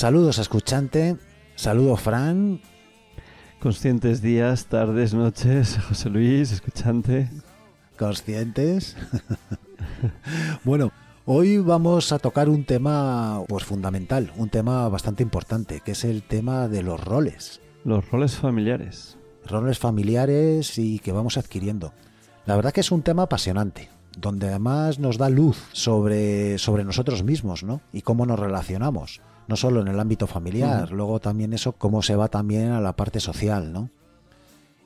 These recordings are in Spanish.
Saludos escuchante, saludo Fran. Conscientes días, tardes, noches, José Luis, escuchante. Conscientes. bueno, hoy vamos a tocar un tema pues fundamental, un tema bastante importante, que es el tema de los roles. Los roles familiares. Roles familiares y que vamos adquiriendo. La verdad que es un tema apasionante, donde además nos da luz sobre, sobre nosotros mismos, ¿no? Y cómo nos relacionamos no solo en el ámbito familiar, luego también eso cómo se va también a la parte social, ¿no?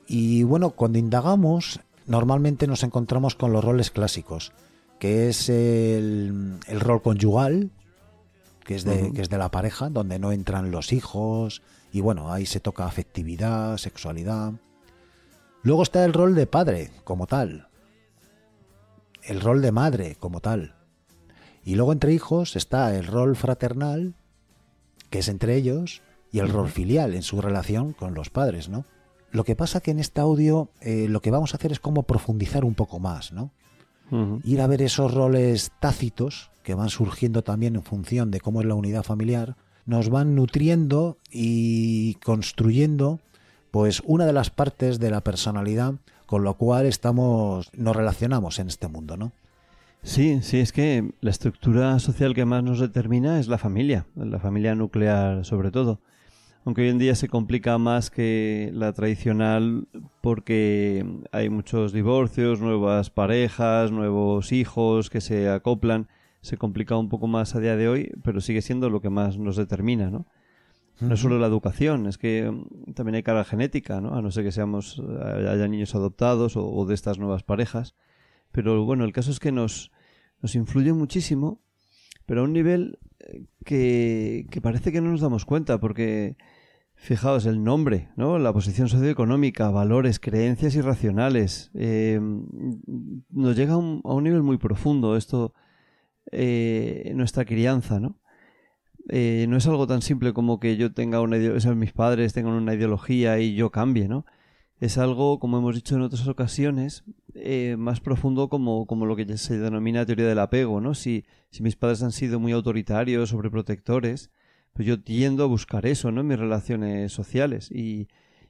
Y bueno, cuando indagamos, normalmente nos encontramos con los roles clásicos, que es el, rol conyugal, que es, de, que es de la pareja, donde no entran los hijos, y bueno, ahí se toca afectividad, sexualidad. Luego está el rol de padre, como tal. El rol de madre, como tal. Y luego entre hijos está el rol fraternal, que es entre ellos, y el rol filial en su relación con los padres, ¿no? Lo que pasa que en este audio eh, lo que vamos a hacer es como profundizar un poco más, ¿no? Ir a ver esos roles tácitos que van surgiendo también en función de cómo es la unidad familiar, nos van nutriendo y construyendo pues una de las partes de la personalidad con lo cual estamos nos relacionamos en este mundo, ¿no? Sí, sí, es que la estructura social que más nos determina es la familia, la familia nuclear sobre todo. Aunque hoy en día se complica más que la tradicional porque hay muchos divorcios, nuevas parejas, nuevos hijos que se acoplan. Se complica un poco más a día de hoy, pero sigue siendo lo que más nos determina, ¿no? No es solo la educación, es que también hay carga genética, ¿no? A no ser que seamos, haya niños adoptados o, o de estas nuevas parejas. Pero bueno, el caso es que nos, nos influye muchísimo, pero a un nivel eh, que, que parece que no nos damos cuenta, porque fijaos, el nombre, ¿no? La posición socioeconómica, valores, creencias irracionales, eh, nos llega a un, a un, nivel muy profundo esto, eh, nuestra crianza, ¿no? Eh, no es algo tan simple como que yo tenga una ideología, mis padres tengan una ideología y yo cambie, ¿no? Es algo, como hemos dicho en otras ocasiones, eh, más profundo como, como lo que se denomina teoría del apego, ¿no? Si, si mis padres han sido muy autoritarios, sobreprotectores, pues yo tiendo a buscar eso, ¿no? En mis relaciones sociales y,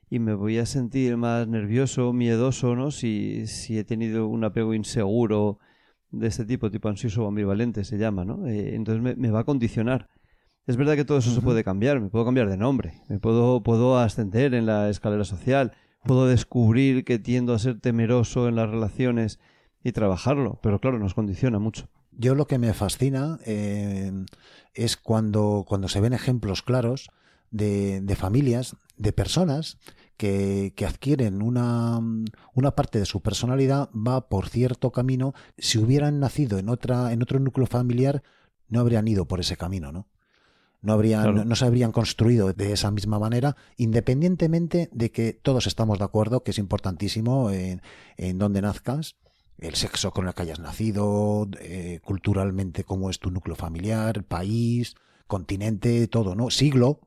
y me voy a sentir más nervioso, miedoso, ¿no? Si, si he tenido un apego inseguro de este tipo, tipo ansioso o ambivalente se llama, ¿no? Eh, entonces me, me, va a condicionar. Es verdad que todo eso se puede cambiar, me puedo cambiar de nombre, me puedo, puedo ascender en la escalera social, puedo descubrir que tiendo a ser temeroso en las relaciones y trabajarlo, pero claro, nos condiciona mucho. Yo lo que me fascina eh, es cuando, cuando se ven ejemplos claros de, de familias, de personas que, que, adquieren una, una parte de su personalidad, va por cierto camino. Si hubieran nacido en, otra, en otro núcleo familiar, no habrían ido por ese camino, ¿no? No, habrían, claro. no se habrían construido de esa misma manera, independientemente de que todos estamos de acuerdo que es importantísimo en, en dónde nazcas, el sexo con el que hayas nacido, eh, culturalmente cómo es tu núcleo familiar, país, continente, todo, ¿no? Siglo,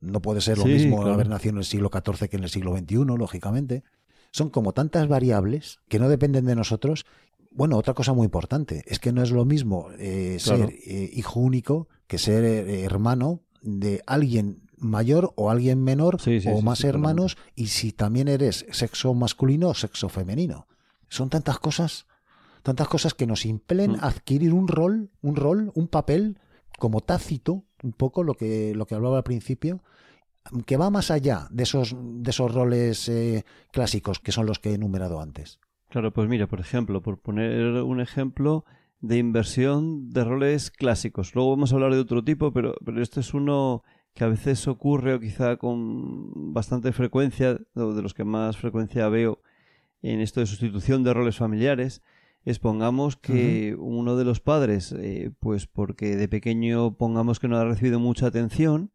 no puede ser lo sí, mismo claro. haber nacido en el siglo XIV que en el siglo XXI, lógicamente. son como tantas variables que no dependen de nosotros. Bueno, otra cosa muy importante es que no es lo mismo eh, ser eh, hijo único que ser eh, hermano de alguien mayor o alguien menor o más hermanos y si también eres sexo masculino o sexo femenino. Son tantas cosas, tantas cosas que nos impelen mm. adquirir un rol, un rol, un papel como tácito, un poco lo que, lo que hablaba al principio, que va más allá de esos, de esos roles eh, clásicos que son los que he enumerado antes. Claro, pues mira, por ejemplo, por poner un ejemplo de inversión de roles clásicos. Luego vamos a hablar de otro tipo, pero, pero este es uno que a veces ocurre o quizá con bastante frecuencia, o de los que más frecuencia veo en esto de sustitución de roles familiares, es pongamos que uno de los padres, eh, pues porque de pequeño pongamos que no ha recibido mucha atención,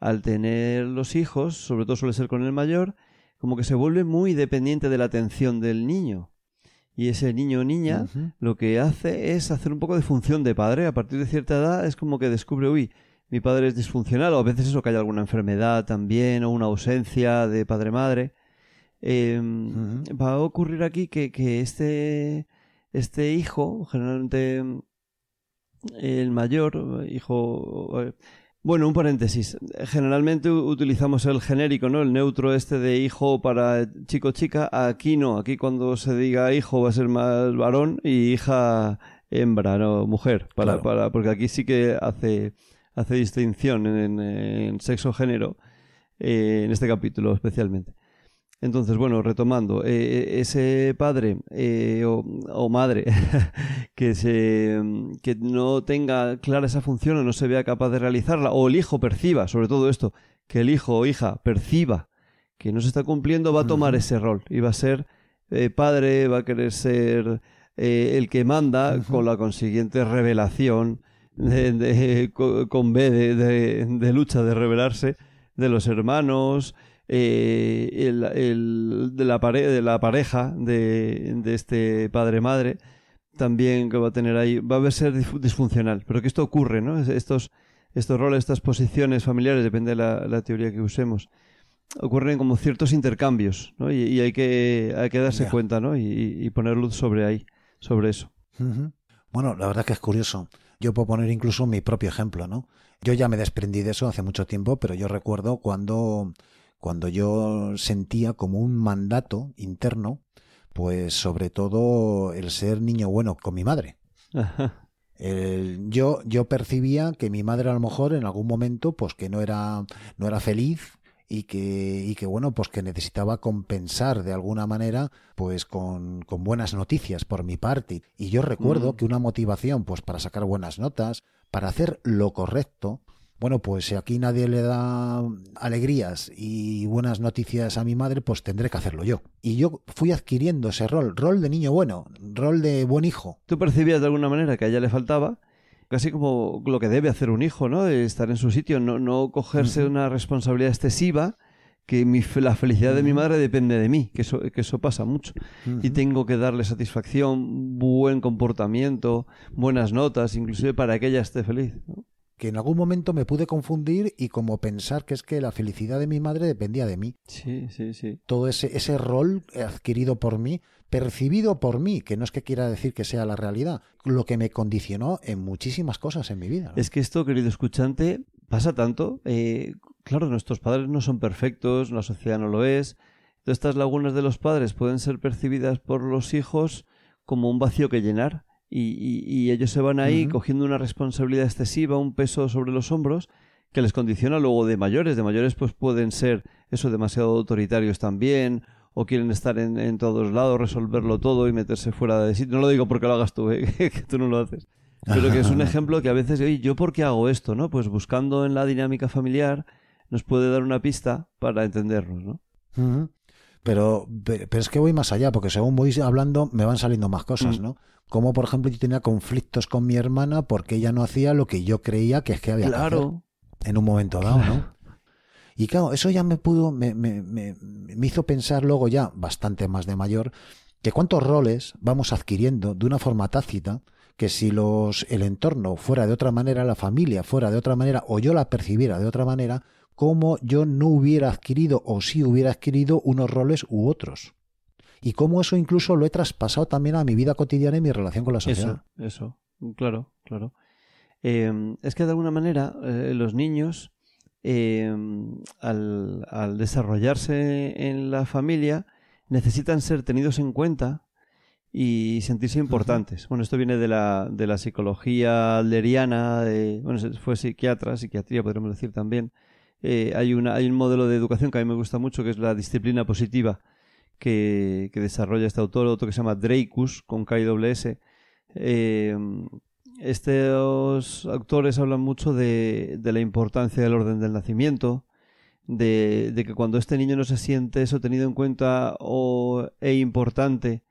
al tener los hijos, sobre todo suele ser con el mayor, como que se vuelve muy dependiente de la atención del niño. Y ese niño o niña lo que hace es hacer un poco de función de padre. A partir de cierta edad es como que descubre, uy, mi padre es disfuncional, o a veces eso que haya alguna enfermedad también, o una ausencia de padre-madre. Em, va a ocurrir aquí que, que este, este hijo, generalmente el mayor, hijo... Bueno, un paréntesis. Generalmente utilizamos el genérico, ¿no? El neutro este de hijo para chico-chica. Aquí no. Aquí cuando se diga hijo va a ser más varón y hija hembra, no mujer. Para, para, porque aquí sí que hace hace distinción en, sexo-género, eh, en este capítulo especialmente. Entonces, bueno, retomando, eh, eh, ese padre o, madre que, se, que no tenga clara esa función o no se vea capaz de realizarla, o el hijo perciba, sobre todo esto, que el hijo o hija perciba que no se está cumpliendo, va a tomar ese rol. Y va a ser padre, va a querer ser el que manda, con la consiguiente revelación de, con B de, lucha, de rebelarse, de los hermanos, eh, el, de, la de la pareja de, este padre-madre, también que va a tener ahí, va a ser disfuncional. Pero que esto ocurre, ¿no? Estos, estos roles, estas posiciones familiares, depende de la, teoría que usemos, ocurren como ciertos intercambios, ¿no? Y, hay, que, hay que darse cuenta, ¿no? Y, poner luz sobre ahí, sobre eso. Bueno, la verdad que es curioso. Yo puedo poner incluso mi propio ejemplo, ¿no? Yo ya me desprendí de eso hace mucho tiempo, pero yo recuerdo cuando, cuando yo sentía como un mandato interno, pues sobre todo el ser niño bueno con mi madre. yo, yo percibía que mi madre a lo mejor en algún momento, pues que no era, no era feliz, y que, y que bueno, pues que necesitaba compensar de alguna manera, pues con, con buenas noticias por mi parte. Y yo recuerdo mm. que una motivación, pues para sacar buenas notas, para hacer lo correcto, bueno, pues si aquí nadie le da alegrías y buenas noticias a mi madre, pues tendré que hacerlo yo. Y yo fui adquiriendo ese rol, rol de niño bueno, rol de buen hijo. ¿Tú percibías de alguna manera que a ella le faltaba? casi como lo que debe hacer un hijo, ¿no? Estar en su sitio, no, no cogerse una responsabilidad excesiva, que mi, la felicidad de mi madre depende de mí, que eso, que eso pasa mucho. Y tengo que darle satisfacción, buen comportamiento, buenas notas, inclusive para que ella esté feliz. ¿no? Que en algún momento me pude confundir y como pensar que es que la felicidad de mi madre dependía de mí. Sí, sí, sí. Todo ese, ese rol adquirido por mí, percibido por mí, que no es que quiera decir que sea la realidad, lo que me condicionó en muchísimas cosas en mi vida. Es que esto, querido escuchante, pasa tanto. Eh, claro, nuestros padres no son perfectos, la sociedad no lo es. Estas lagunas de los padres pueden ser percibidas por los hijos como un vacío que llenar y, ellos se van ahí cogiendo una responsabilidad excesiva, un peso sobre los hombros que les condiciona luego de mayores. De mayores pues pueden ser eso demasiado autoritarios también o quieren estar en, todos lados, resolverlo todo y meterse fuera de sitio. No lo digo porque lo hagas tú, ¿eh? que tú no lo haces. Pero que es un ejemplo que a veces, oye, ¿yo por qué hago esto? ¿no? Pues buscando en la dinámica familiar nos puede dar una pista para entendernos, ¿no? Pero, pero es que voy más allá, porque según voy hablando me van saliendo más cosas, mm. ¿no? Como por ejemplo yo tenía conflictos con mi hermana porque ella no hacía lo que yo creía que es que había claro. que hacer en un momento dado, ¿no? Y claro, eso ya me pudo, me, me, me, me hizo pensar luego ya, bastante más de mayor, que cuántos roles vamos adquiriendo de una forma tácita, que si los, el entorno fuera de otra manera, la familia fuera de otra manera, o yo la percibiera de otra manera, como yo no hubiera adquirido o si hubiera adquirido unos roles u otros. y cómo eso incluso lo he traspasado también a mi vida cotidiana y mi relación con la sociedad. Eso, eso, claro, claro. Em, es que de alguna manera eh, los niños, em, al, desarrollarse en la familia, necesitan ser tenidos en cuenta y sentirse importantes. Bueno, esto viene de la, de la psicología alderiana, de, bueno, fue psiquiatra, psiquiatría podríamos decir también. Eh, hay, una, hay un modelo de educación que a mí me gusta mucho, que es la disciplina positiva, que, que desarrolla este autor, otro que se llama Dreykus, con K-S. Eh, estos autores hablan mucho de, de, la importancia del orden del nacimiento, de, de, que cuando este niño no se siente eso tenido en cuenta o e importante,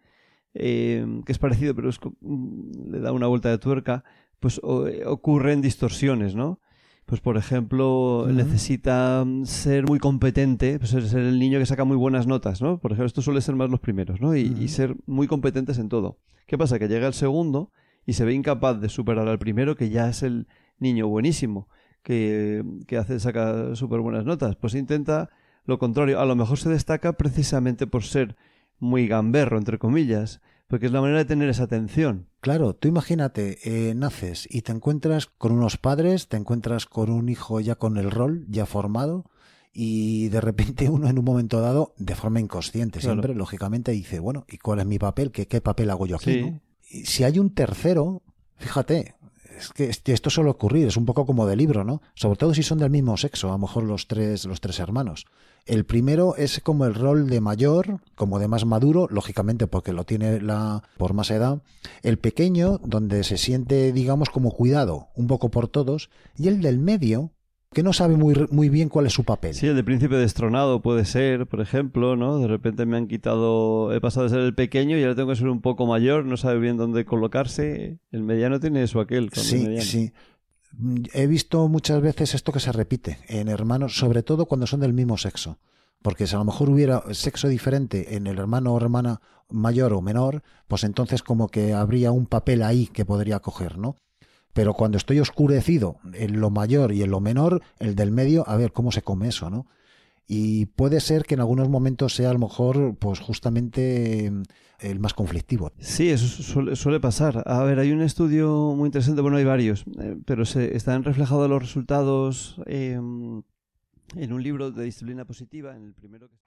eh, que es parecido, pero mm, le da una vuelta de tuerca, pues ocurren distorsiones, ¿no? Pues por ejemplo, necesita mm, ser muy competente, pues ser el niño que saca muy buenas notas, ¿no? Por ejemplo, esto suele ser más los primeros, ¿no? Y, ser muy competentes en todo. ¿Qué pasa? Que llega el segundo y se ve incapaz de superar al primero, que ya es el niño buenísimo, que, que hace, saca súper buenas notas. Pues intenta lo contrario. A lo mejor se destaca precisamente por ser muy gamberro, entre comillas, porque es la manera de tener esa atención. Claro, tú imagínate, eh, naces y te encuentras con unos padres, te encuentras con un hijo ya con el rol, ya formado, y de repente uno en un momento dado, de forma inconsciente siempre, lógicamente dice, bueno, ¿y cuál es mi papel? ¿Qué, qué papel hago yo aquí? Y si hay un tercero, fíjate, es que esto suele ocurrir, es un poco como de libro, ¿no? Sobre todo si son del mismo sexo, a lo mejor los tres, los tres hermanos. El primero es como el rol de mayor, como de más maduro, lógicamente porque lo tiene la por más edad. El pequeño, donde se siente, digamos, como cuidado, un poco por todos. Y el del medio, que no sabe muy, muy bien cuál es su papel. Sí, el de príncipe destronado puede ser, por ejemplo, ¿no? De repente me han quitado, he pasado de ser el pequeño y ahora tengo que ser un poco mayor, no sabe bien dónde colocarse. El mediano tiene eso aquel. sí, sí. He visto muchas veces esto que se repite en hermanos, sobre todo cuando son del mismo sexo. Porque si a lo mejor hubiera sexo diferente en el hermano o hermana mayor o menor, pues entonces como que habría un papel ahí que podría coger, ¿no? Pero cuando estoy oscurecido en lo mayor y en lo menor, el del medio, a ver cómo se come eso, ¿no? Y puede ser que en algunos momentos sea a lo mejor, pues justamente mm, el más conflictivo. Sí, eso suele, pasar. A ver, hay un estudio muy interesante, bueno, hay varios, eh, pero se están reflejados los resultados em, en un libro de disciplina positiva, en el primero que...